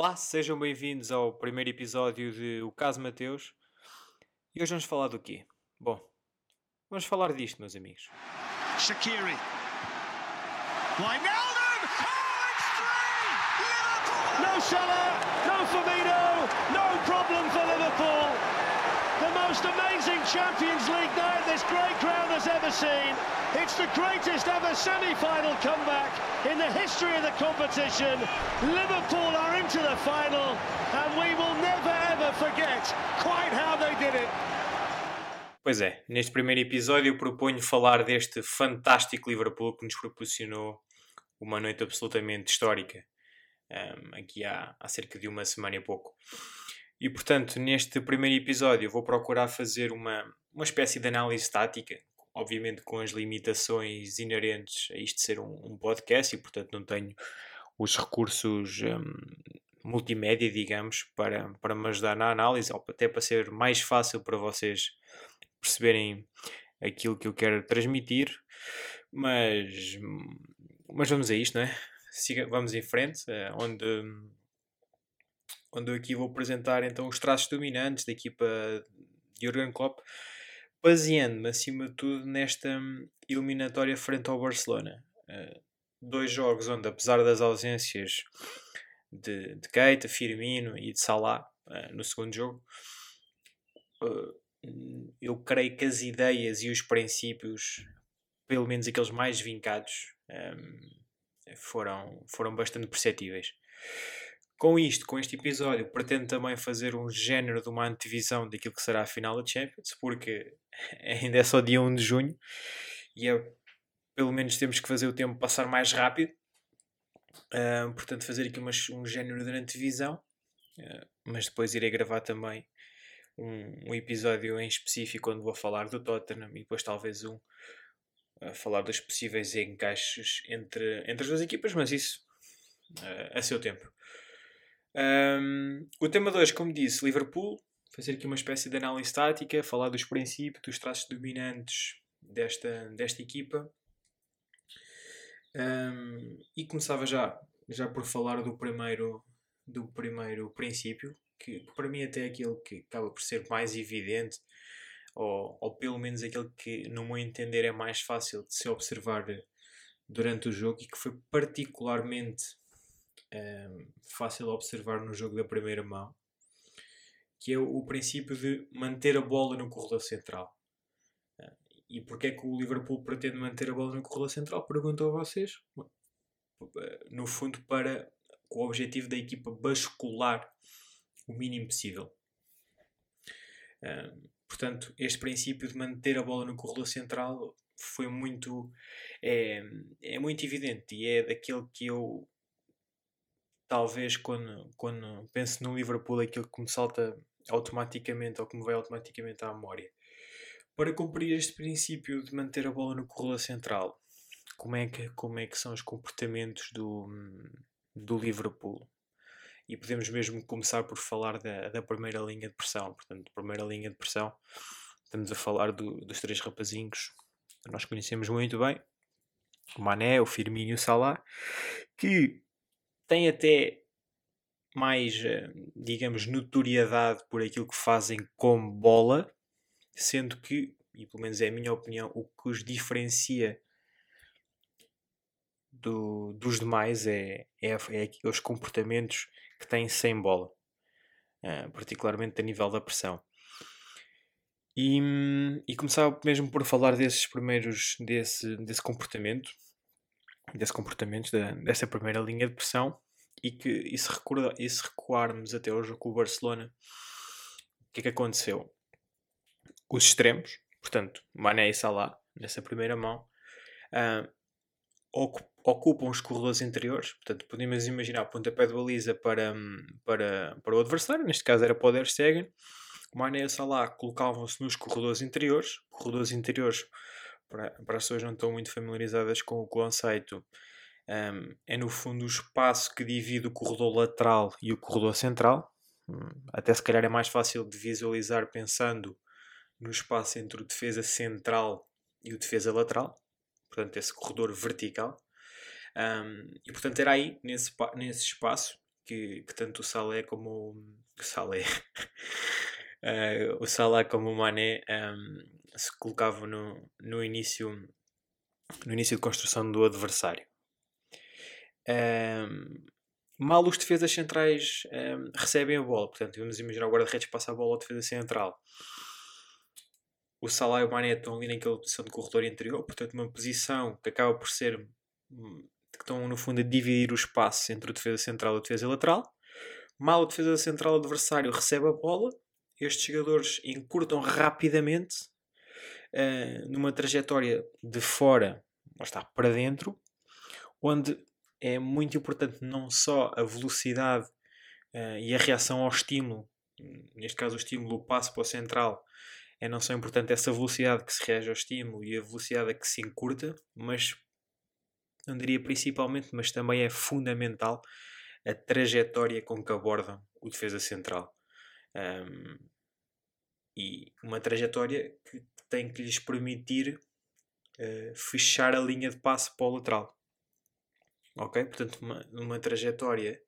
Olá, sejam bem-vindos ao primeiro episódio de O Caso Mateus. E hoje vamos falar do quê? Bom, vamos falar disto, meus amigos. Shakiri. Wijnaldum! Oh, it's three! Liverpool! No Salah, no Firmino, no problem for Liverpool. The most amazing Champions League night this great ground has ever seen. It's the greatest ever semi-final comeback in the history of the competition. Liverpool are into the final and we will never ever forget quite how they did it. Pois é, neste primeiro episódio proponho falar deste fantástico Liverpool que nos proporcionou uma noite absolutamente histórica um, aqui há, há cerca de uma semana e pouco. E portanto, neste primeiro episódio, vou procurar fazer uma, uma espécie de análise estática, obviamente com as limitações inerentes a isto ser um, um podcast e, portanto, não tenho os recursos um, multimédia, digamos, para, para me ajudar na análise, ou até para ser mais fácil para vocês perceberem aquilo que eu quero transmitir. Mas, mas vamos a isto, não é? Siga, vamos em frente, eh, onde onde eu aqui vou apresentar então os traços dominantes da equipa de Jurgen Klopp, baseando-me acima de tudo nesta eliminatória frente ao Barcelona. Uh, dois jogos onde, apesar das ausências de, de Keita, Firmino e de Salah uh, no segundo jogo, uh, eu creio que as ideias e os princípios, pelo menos aqueles mais vincados, um, foram, foram bastante perceptíveis. Com isto, com este episódio, pretendo também fazer um género de uma antevisão daquilo que será a final da Champions, porque ainda é só dia 1 de junho e é, pelo menos temos que fazer o tempo passar mais rápido. Uh, portanto, fazer aqui umas, um género de antevisão, uh, mas depois irei gravar também um, um, episódio em específico onde vou falar do Tottenham e depois talvez um uh, falar dos possíveis encaixes entre, entre as duas equipas, mas isso a seu tempo. Um, o tema 2, como disse, Liverpool, fazer aqui uma espécie de análise tática, falar dos princípios, dos traços dominantes desta, desta equipa. Um, e começava já, já por falar do primeiro, do primeiro princípio, que para mim até é aquele que acaba por ser mais evidente, ou, ou pelo menos aquele que, no meu entender, é mais fácil de se observar durante o jogo e que foi particularmente um, ehm, fácil observar no jogo da primeira mão, que é o, o princípio de manter a bola no corredor central. Uh, e porquê é que o Liverpool pretende manter a bola no corredor central? Pergunto a vocês. No fundo, para com o objetivo da equipa bascular o mínimo possível. Uh, portanto, este princípio de manter a bola no corredor central foi muito é, é muito evidente e é daquele que eu talvez quando, quando penso no Liverpool aquilo que me salta automaticamente ou que me vai automaticamente à memória. Para cumprir este princípio de manter a bola no corredor central, como é que, como é que são os comportamentos do, do Liverpool? E podemos mesmo começar por falar da, da primeira linha de pressão. Portanto, primeira linha de pressão, estamos a falar do, dos três rapazinhos que nós conhecemos muito bem, o Mané, o Firmino e o Salah, que têm até mais, eh, digamos, notoriedade por aquilo que fazem com bola, sendo que, e pelo menos é a minha opinião, o que os diferencia do, dos demais é, é, é os comportamentos que têm sem bola, uh, particularmente a nível da pressão. E, e começava mesmo por falar desses primeiros, desse, desse comportamento, desse comportamento, da, dessa primeira linha de pressão e que e se, recorda, e se recuarmos até hoje com o Barcelona, o que é que aconteceu? Os extremos, portanto, Mané e Salah, nessa primeira mão, uh, ocupam os corredores interiores, portanto, podemos imaginar pontapé de baliza para, para, para o adversário, neste caso era para o Stegen, Mané e Salah colocavam-se nos corredores interiores, corredores interiores para, as pessoas não estão muito familiarizadas com o conceito, um, é no fundo o espaço que divide o corredor lateral e o corredor central. Um, até se calhar é mais fácil de visualizar pensando no espaço entre o defesa central e o defesa lateral, portanto, esse corredor vertical. Um, e portanto, era aí, nesse, nesse espaço, que, que tanto o Salé como o Salé, uh, o Salah como o Mané um, se colocavam no, no início no início de construção do adversário. Um, mal os defesas centrais um, recebem a bola, portanto, vamos imaginar o guarda-redes passa a bola ao defesa central. O Salah e o Mané estão ali naquela posição de corredor interior, portanto, uma posição que acaba por ser hum, que estão no fundo a dividir o espaço entre o defesa central e o defesa lateral. Mal o defesa central adversário recebe a bola, estes jogadores encurtam rapidamente uh, numa trajetória de fora, está para dentro, onde é muito importante não só a velocidade uh, e a reação ao estímulo, neste caso o estímulo, o passo para o central, é não só importante essa velocidade que se reage ao estímulo e a velocidade a que se encurta, mas não diria principalmente, mas também é fundamental a trajetória com que abordam o defesa central. Um, e uma trajetória que tem que lhes permitir uh, fechar a linha de passe para o lateral. Ok? Portanto, uma, uma trajetória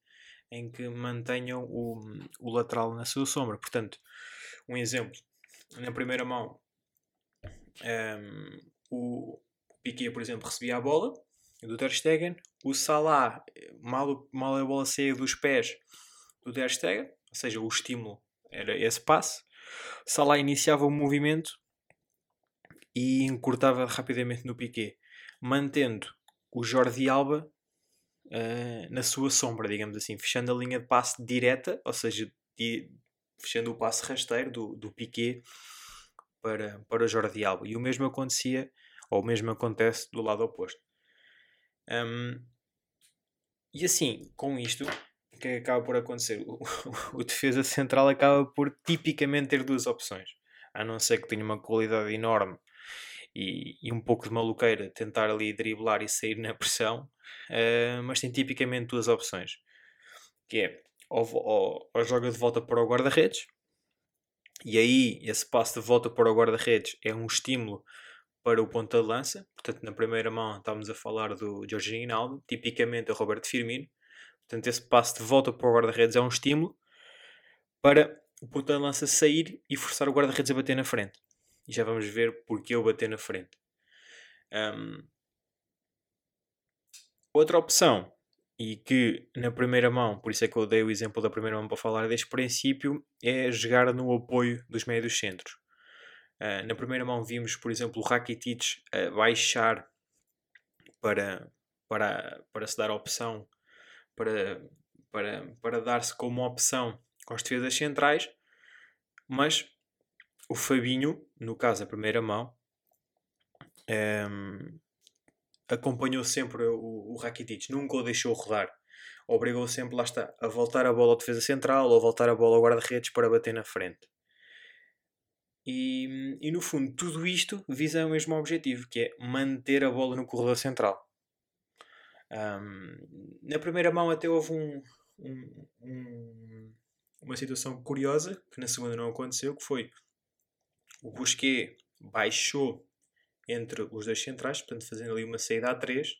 em que mantenham o, o lateral na sua sombra. Portanto, um exemplo. Na primeira mão, um, o Piquet, por exemplo, recebia a bola do Ter Stegen. O Salah, mal, mal a bola saía dos pés do Ter Stegen, ou seja, o estímulo era esse passe. Salah iniciava o movimento e encurtava rapidamente no Piquet, mantendo o Jordi Alba uh, na sua sombra, digamos assim, fechando a linha de passe direta, ou seja, di, fechando o passe rasteiro do, do Piquet para, para o Jordi Alba. E o mesmo acontecia, ou o mesmo acontece do lado oposto. Um, e assim, com isto, o que acaba por acontecer? O, o, defesa central acaba por tipicamente ter duas opções. A não ser que tenha uma qualidade enorme e, e um pouco de maluqueira, tentar ali driblar e sair na pressão, uh, mas tem tipicamente duas opções. Que é, ou, ou, ou joga de volta para o guarda-redes, e aí esse passo de volta para o guarda-redes é um estímulo para o ponta de lança. Portanto, na primeira mão estávamos a falar do Jorginho Hinaldo, tipicamente o Roberto Firmino. Portanto, esse passo de volta para o guarda-redes é um estímulo para o ponta de lança sair e forçar o guarda-redes a bater na frente. E já vamos ver porque eu bater na frente. Um, outra opção, e que na primeira mão, por isso é que eu dei o exemplo da primeira mão para falar deste princípio, é jogar no apoio dos médios centros. Uh, na primeira mão vimos, por exemplo, o Rakitic uh, baixar para, para, para se dar opção, para, para, para dar-se como opção as defesas centrais, mas o Fabinho, no caso a primeira mão, um, ehm, acompanhou sempre o, o Rakitic, nunca o deixou rodar. Obrigou sempre, lá está, a voltar a bola à defesa central ou voltar a bola ao guarda-redes para bater na frente. E, e no fundo, tudo isto visa o mesmo objetivo, que é manter a bola no corredor central. Um, na primeira mão até houve um, um, uma situação curiosa, que na segunda não aconteceu, que foi o Busquet baixou entre os dois centrais, portanto fazendo ali uma saída a 3,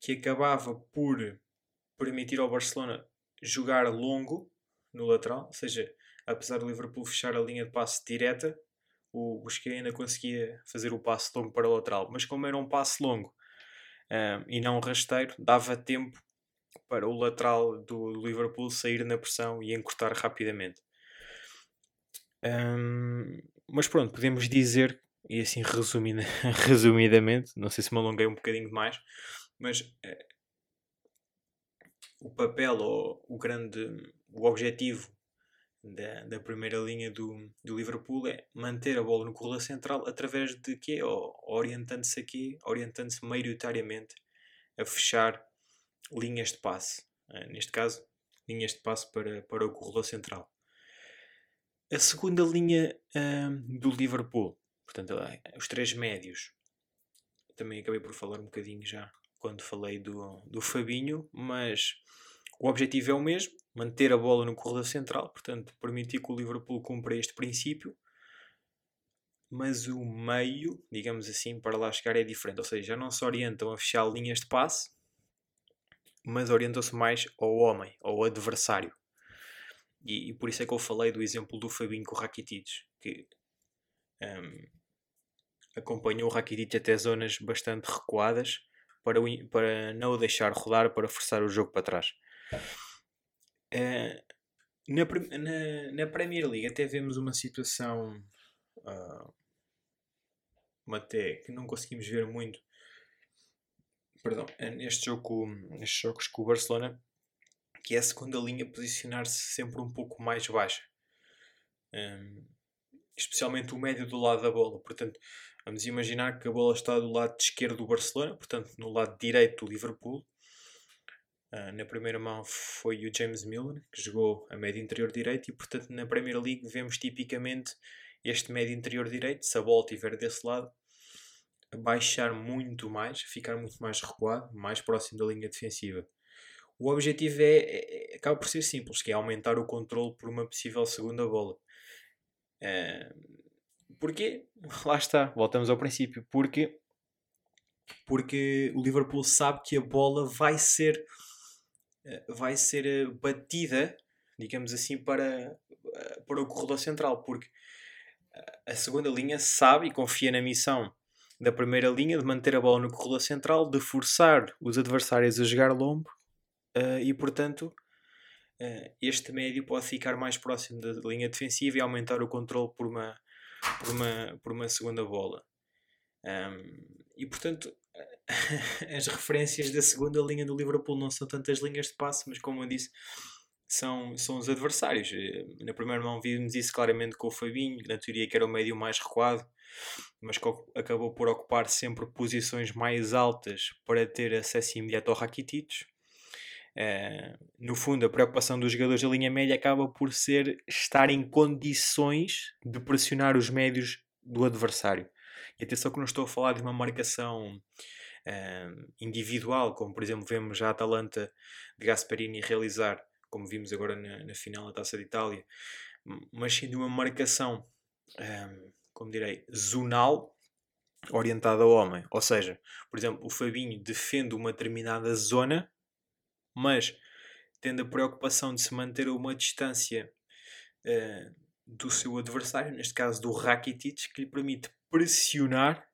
que acabava por permitir ao Barcelona jogar longo no lateral, ou seja, apesar do Liverpool fechar a linha de passe direta, o Busquets ainda conseguia fazer o passe longo para o lateral. Mas como era um passe longo um, e não rasteiro, dava tempo para o lateral do Liverpool sair na pressão e encurtar rapidamente. Um, mas pronto, podemos dizer, e assim resumida, resumidamente, não sei se me alonguei um bocadinho demais, mas uh, o papel ou o grande o objetivo da, da primeira linha do, do Liverpool é manter a bola no corredor central através de quê? Orientando-se aqui, orientando-se maioritariamente a fechar linhas de passe. Uh, neste caso, linhas de passe para, para o corredor central. A segunda linha do Liverpool, portanto, os três médios, também acabei por falar um bocadinho já quando falei do, do Fabinho, mas o objetivo é o mesmo, manter a bola no corredor central, portanto, permitir que o Liverpool cumpra este princípio, mas o meio, digamos assim, para lá chegar é diferente, ou seja, já não se orientam a fechar linhas de passe, mas orientam-se mais ao homem, ao adversário. E, e, por isso é que eu falei do exemplo do Fabinho com o Rakitic, que um, acompanhou o Rakitic até zonas bastante recuadas para, o, para não o deixar rodar, para forçar o jogo para trás. Uh, na, na, na, Premier League até vemos uma situação uh, até que não conseguimos ver muito perdão, é neste jogo nestes jogos com o Barcelona que é a segunda linha posicionar-se sempre um pouco mais baixa. Um, especialmente o médio do lado da bola. Portanto vamos imaginar que a bola está do lado esquerdo do Barcelona portanto no lado direito do Liverpool. Uh, na primeira mão foi o James Miller, que jogou a médio interior direito, e portanto na Premier League vemos tipicamente este médio interior direito, se a bola estiver desse lado, baixar muito mais, ficar muito mais recuado, mais próximo da linha defensiva. O objetivo é, é, é acaba por ser simples, que é aumentar o controle por uma possível segunda bola. Uh, porquê? Lá está, voltamos ao princípio. Porque, porque o Liverpool sabe que a bola vai ser eh, vai ser eh, batida, digamos assim, para, eh, para o corredor central, porque a segunda linha sabe e confia na missão da primeira linha de manter a bola no corredor central, de forçar os adversários a jogar lombo uh, e, portanto, uh, este médio pode ficar mais próximo da linha defensiva e aumentar o controle por uma, por uma, por uma segunda bola. Um, e, portanto, as referências da segunda linha do Liverpool não são tantas linhas de passe, mas como eu disse, são, são os adversários. Eh, na primeira mão vimos isso claramente com o Fabinho, na teoria que era o médio mais recuado, mas que acabou por ocupar sempre posições mais altas para ter acesso imediato ao Rakitic. Uh, no fundo, a preocupação dos jogadores da linha média acaba por ser estar em condições de pressionar os médios do adversário. E atenção que não estou a falar de uma marcação uh, individual, como por exemplo vemos a Atalanta de Gasperini realizar, como vimos agora na, na final da Taça de Itália, mas sim de uma marcação, um, como direi, zonal, orientada ao homem. Ou seja, por exemplo, o Fabinho defende uma determinada zona, mas tendo a preocupação de se manter a uma distância uh, do seu adversário, neste caso do Rakitic, que lhe permite pressionar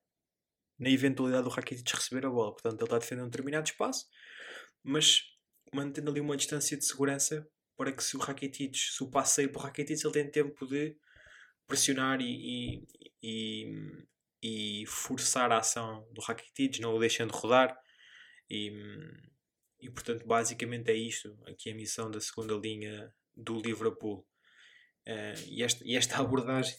na eventualidade do Rakitic receber a bola. Portanto, ele está a defender um determinado espaço, mas mantendo ali uma distância de segurança para que se o Rakitic, se o passe sair para o Rakitic, ele tenha tempo de pressionar e, e, e, e, forçar a ação do Rakitic, não o deixando rodar. E, e portanto, basicamente é isto aqui a missão da segunda linha do Liverpool. Uh, e, esta, e esta abordagem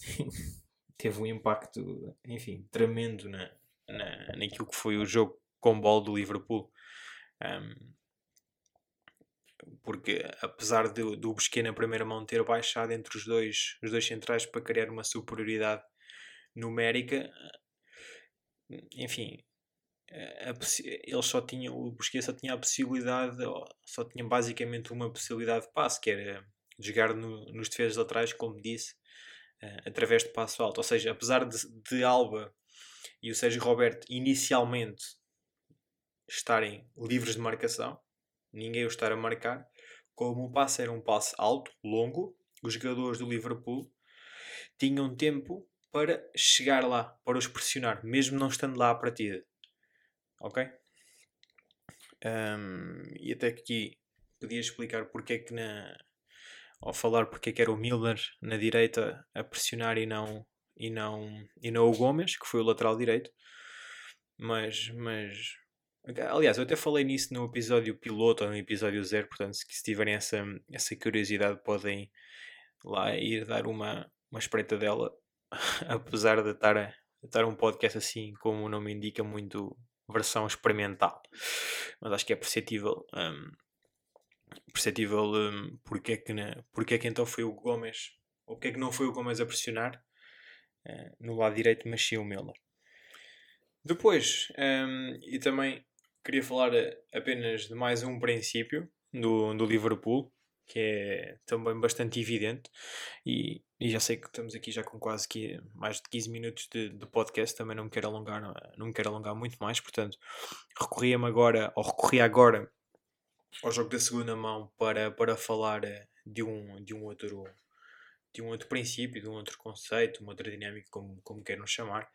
teve um impacto, enfim, tremendo na, na, naquilo que foi o jogo com bola do Liverpool. Um, porque apesar do, do Busquets na primeira mão ter baixado entre os dois, os dois centrais para criar uma superioridade numérica, enfim, ele só tinha, o Busquets só tinha a possibilidade, só tinha basicamente uma possibilidade de passe, que era jogar no, nos defesas laterais, como disse, uh, através de passo alto. Ou seja, apesar de, de Alba e o Sérgio Roberto inicialmente estarem livres de marcação, ninguém o estar a marcar, como o passe era um passe alto, longo, os jogadores do Liverpool tinham tempo para chegar lá, para os pressionar, mesmo não estando lá à partida. Ok? Um, e até aqui podia explicar porque é que na, ao falar porque é que era o Milner na direita a pressionar e não e não, e não o Gomes, que foi o lateral direito. Mas, mas aliás, eu até falei nisso no episódio piloto ou no episódio zero, portanto, se, se tiverem essa, essa curiosidade, podem lá ir dar uma, uma espreita dela, apesar de estar, a, estar um podcast assim, como o nome indica, muito versão experimental. Mas acho que é perceptível. Um, perceptível um, porque, é que na, porque é que então foi o Gomes, ou porque é que não foi o Gomes a pressionar, eh, no lado direito, mas sim o Milner. Depois, um, e também queria falar eh, apenas de mais um princípio do, do Liverpool, que é também bastante evidente, e, e já sei que estamos aqui já com quase que mais de 15 minutos de, de podcast, também não me quero alongar, não, não me quero alongar muito mais, portanto, recorria-me agora, ou recorri agora ao jogo da segunda mão para, para falar eh, de um, de um outro de um outro princípio, de um outro conceito, uma outra dinâmica, como, como queiram chamar.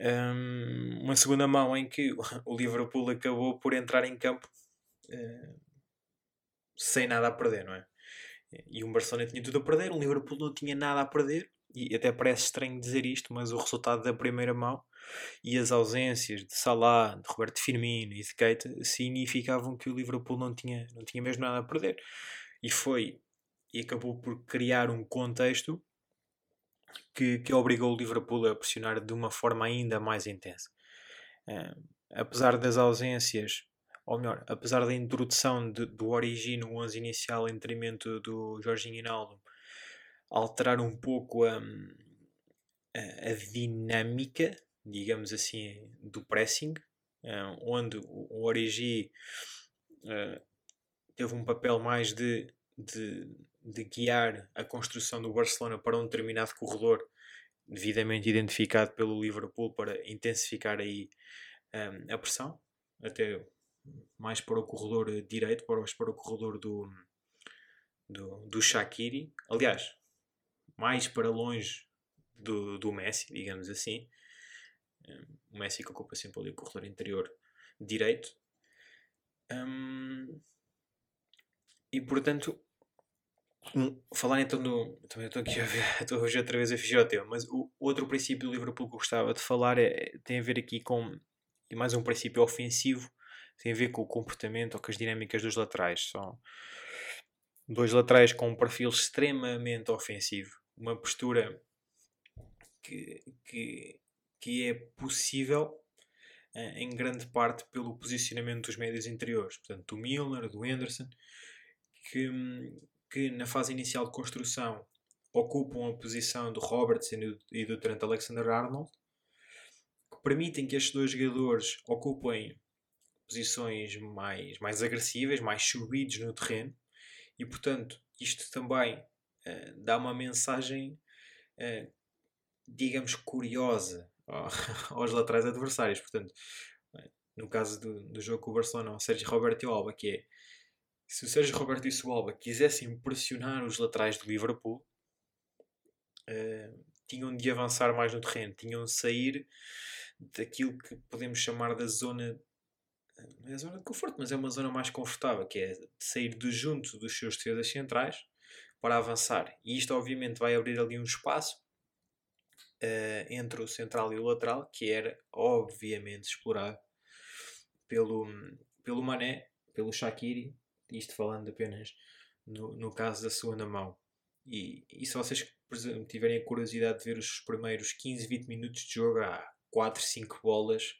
Um, uma segunda mão em que o Liverpool acabou por entrar em campo uh, sem nada a perder, não é? E o Barcelona tinha tudo a perder, o Liverpool não tinha nada a perder, e até parece estranho dizer isto, mas o resultado da primeira mão e as ausências de Salah, de Roberto Firmino e de Keita significavam que o Liverpool não tinha, não tinha mesmo nada a perder. E foi, e acabou por criar um contexto que, que obrigou o Liverpool a pressionar de uma forma ainda mais intensa. Uh, apesar das ausências, ou melhor, apesar da introdução de, do Origi no 11 inicial em detrimento do Jorginho Hinaldo, alterar um pouco a, a, dinâmica, digamos assim, do pressing, uh, onde o, Origi uh, teve um papel mais de, de de guiar a construção do Barcelona para um determinado corredor devidamente identificado pelo Liverpool para intensificar aí um, a pressão, até mais para o corredor direito, para, para o corredor do, do, do Shaqiri, aliás, mais para longe do, do Messi, digamos assim. Um, o Messi que ocupa sempre ali o corredor interior direito. Um, e portanto, falar então do. Também estou aqui a ver, estou hoje outra vez a fugir ao tema, mas o outro princípio do Liverpool que eu gostava de falar é, tem a ver aqui com. Mais um princípio ofensivo, tem a ver com o comportamento ou com as dinâmicas dos laterais. São dois laterais com um perfil extremamente ofensivo, uma postura que, que, que é possível eh, em grande parte pelo posicionamento dos médios interiores, portanto, do Milner, do Henderson, que, que na fase inicial de construção ocupam a posição do Robertson e do Trent Alexander-Arnold, que permitem que estes dois jogadores ocupem posições mais, mais agressivas, mais subidos no terreno, e portanto isto também uh, dá uma mensagem, uh, digamos, curiosa aos laterais adversários. Portanto, no caso do, do jogo com o Barcelona, o Sérgio Roberto e o Alba, que é se o Sérgio Roberto e o Sualba quisessem pressionar os laterais do Liverpool, uh, tinham de avançar mais no terreno, tinham de sair daquilo que podemos chamar da zona não é a zona de conforto, mas é uma zona mais confortável, que é sair do junto dos seus defesas centrais para avançar. E isto obviamente vai abrir ali um espaço uh, entre o central e o lateral, que era obviamente explorado pelo, pelo Mané, pelo Shaqiri isto falando apenas no, no caso da segunda mão. E, e se vocês, tiverem a curiosidade de ver os primeiros 15, 20 minutos de jogo, há 4, 5 bolas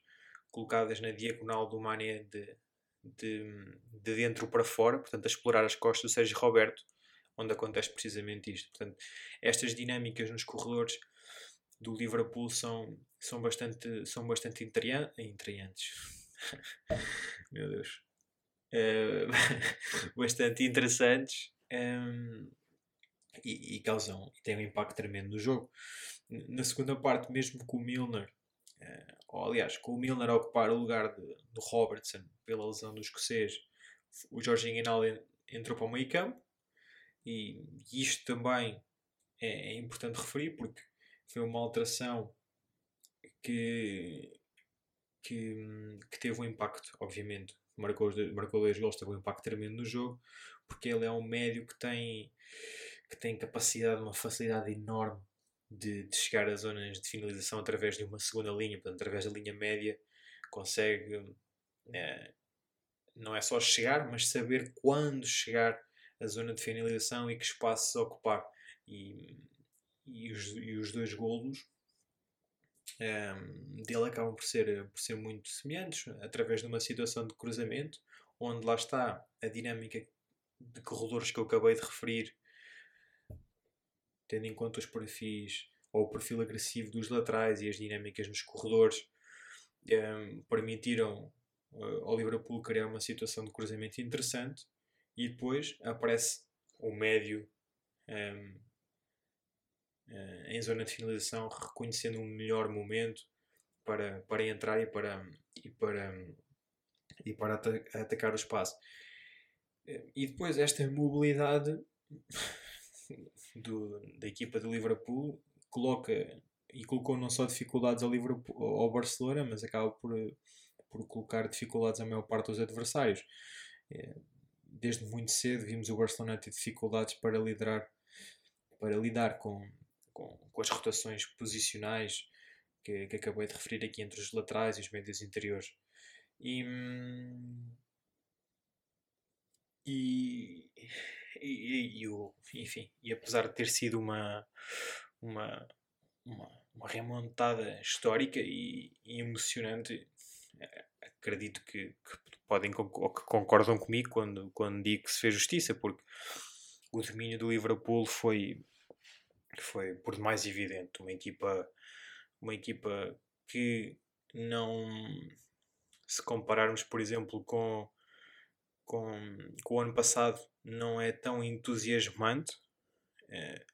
colocadas na diagonal do Mané de, de, de dentro para fora, portanto, a explorar as costas do Sérgio Roberto, onde acontece precisamente isto. Portanto, estas dinâmicas nos corredores do Liverpool são, são bastante, são bastante intriantes. Meu Deus. Eh, bastante interessantes um, ehm, e, e, causam e têm um impacto tremendo no jogo. Na segunda parte, mesmo com o Milner, uh, ou aliás, com o Milner a ocupar o lugar de, do Robertson pela lesão do escocês, o Jorginho Hinaldo entrou para o meio campo. E, e isto também é, é, importante referir porque foi uma alteração que, que, que teve um impacto, obviamente, marcou, marcou dois gols, teve um impacto tremendo no jogo, porque ele é um médio que tem, que tem capacidade, uma facilidade enorme de, de chegar às zonas de finalização através de uma segunda linha, portanto, através da linha média, consegue é, não é só chegar, mas saber quando chegar à zona de finalização e que espaços ocupar. E, e, os, e os dois golos ehm, dele acabam por ser, por ser muito semelhantes, através de uma situação de cruzamento, onde lá está a dinâmica de corredores que eu acabei de referir, tendo em conta os perfis ou o perfil agressivo dos laterais e as dinâmicas nos corredores, um, ehm, permitiram uh, ao Liverpool criar uma situação de cruzamento interessante e depois aparece o médio um, ehm, uh, em zona de finalização, reconhecendo um melhor momento para, para entrar e para, e para, e para atacar o espaço. E depois esta mobilidade do, da equipa do Liverpool coloca e colocou não só dificuldades ao, Liverpool, ao Barcelona, mas acaba por, por colocar dificuldades à maior parte dos adversários. É, desde muito cedo vimos o Barcelona ter dificuldades para liderar para lidar com, com, com as rotações posicionais que, que acabei de referir aqui entre os laterais e os médios interiores. E, e, e, e, o, enfim, e apesar de ter sido uma, uma, uma, uma remontada histórica e, e emocionante, eh, acredito que, que podem que concordam comigo quando, quando digo que se fez justiça, porque o domínio do Liverpool foi, foi por demais evidente. Uma equipa, uma equipa que não se compararmos, por exemplo, com, com, com o ano passado, não é tão entusiasmante. É...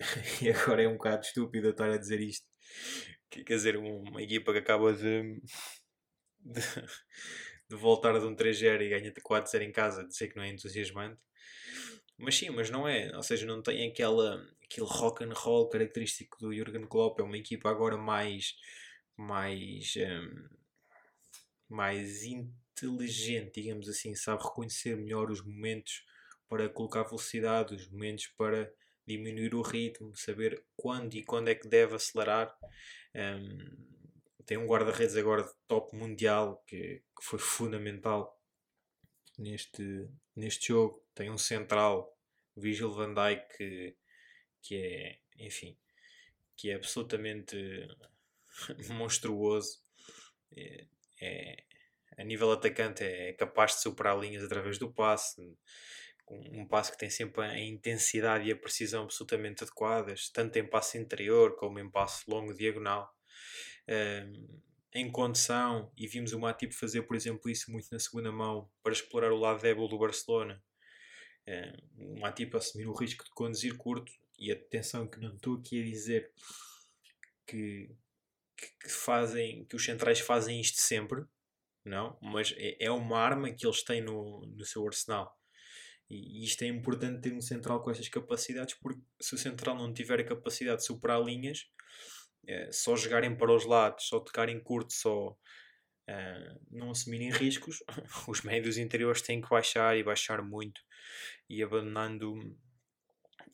e agora é um bocado estúpido estar a dizer isto. Quer dizer, uma equipa que acaba de, de, de voltar de um 3-0 e ganha 4-0 em casa, dizer que não é entusiasmante. Mas sim, mas não é. Ou seja, não tem aquela, aquele rock and roll característico do Jurgen Klopp. É uma equipa agora mais, mais, um, mais inteligente, digamos assim. Sabe reconhecer melhor os momentos para colocar velocidade, os momentos para diminuir o ritmo, saber quando e quando é que deve acelerar. Um, tem um guarda-redes agora de top mundial que, que foi fundamental neste, neste jogo. Tem um central, Vigil van Dijk, que, que é, enfim, que é absolutamente monstruoso. É, é, a nível atacante é capaz de superar linhas através do passe, um passe que tem sempre a intensidade e a precisão absolutamente adequadas, tanto em passe interior como em passe longo diagonal em condição, e vimos o Matip fazer, por exemplo, isso muito na segunda mão, para explorar o lado débil do Barcelona. Uh, o Matip assumir o risco de conduzir curto, e atenção que não estou aqui a dizer que, que, fazem, que os centrais fazem isto sempre, não, mas é, é uma arma que eles têm no, no seu arsenal. E isto é importante ter um central com estas capacidades, porque se o central não tiver a capacidade de superar linhas, é, só jogarem para os lados, só tocarem curto, só uh, não assumirem riscos, os médios interiores têm que baixar e baixar muito e abandonando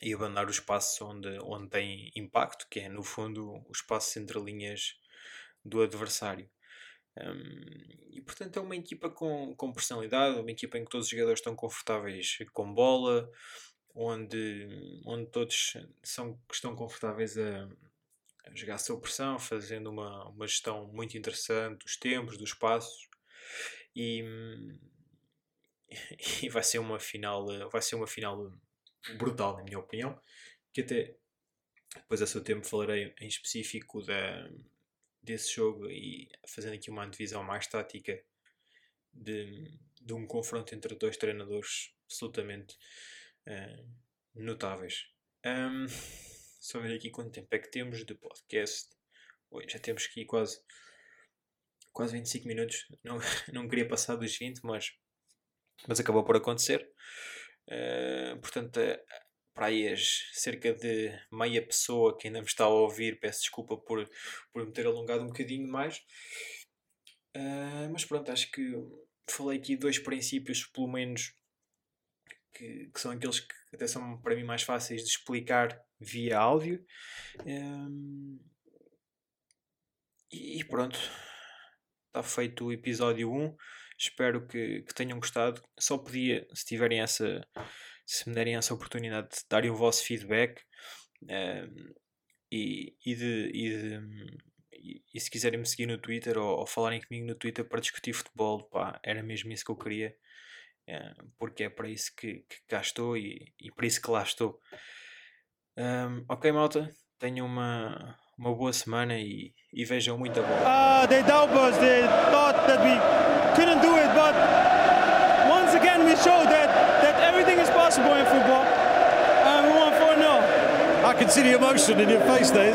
e abandonar os espaços onde, onde tem impacto, que é no fundo o espaço entre linhas do adversário. Um, e portanto é uma equipa com, com personalidade, uma equipa em que todos os jogadores estão confortáveis com bola, onde, onde todos são, estão confortáveis a, jogar sob pressão, fazendo uma, uma gestão muito interessante dos tempos, dos passos. E, e vai ser uma final vai ser uma final brutal na minha opinião que até depois a seu tempo falarei em específico da, desse jogo e fazendo aqui uma divisão mais tática de, de um confronto entre dois treinadores absolutamente uh, notáveis um, só ver aqui quanto tempo é que temos de podcast. Oi, já temos aqui quase, quase 25 minutos. Não, não queria passar dos 20, mas, mas acabou por acontecer. Uh, portanto, uh, para aí as cerca de meia pessoa que ainda me está a ouvir, peço desculpa por, por me ter alongado um bocadinho mais. Uh, mas pronto, acho que falei aqui dois princípios, pelo menos, que, que são aqueles que até são para mim mais fáceis de explicar via áudio. Um, e pronto, está feito o episódio 1. Espero que, que, tenham gostado. Só podia, se tiverem essa, se me derem essa oportunidade de darem o vosso feedback um, e, e, de, e, de, e, se quiserem me seguir no Twitter ou, ou, falarem comigo no Twitter para discutir futebol, pá, era mesmo isso que eu queria. porque é para isso que, que cá estou e, e para isso que lá estou. Um, ok, malta, tenham uma, uma boa semana e, e vejam muita bola. Uh, they doubt us, they thought that we couldn't do it, but once again we showed can see the emotion in your face there.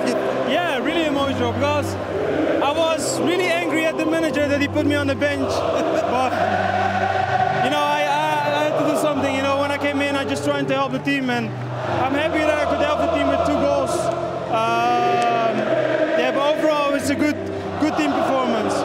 Yeah, really emotional because I was really angry at the manager that he put me on the bench. but, you know, I, I, I had to do something. You know, when I came in, I just tried to help the team, and I'm happy that I could help the team with two goals. Um, yeah, but overall, it's a good, good team performance.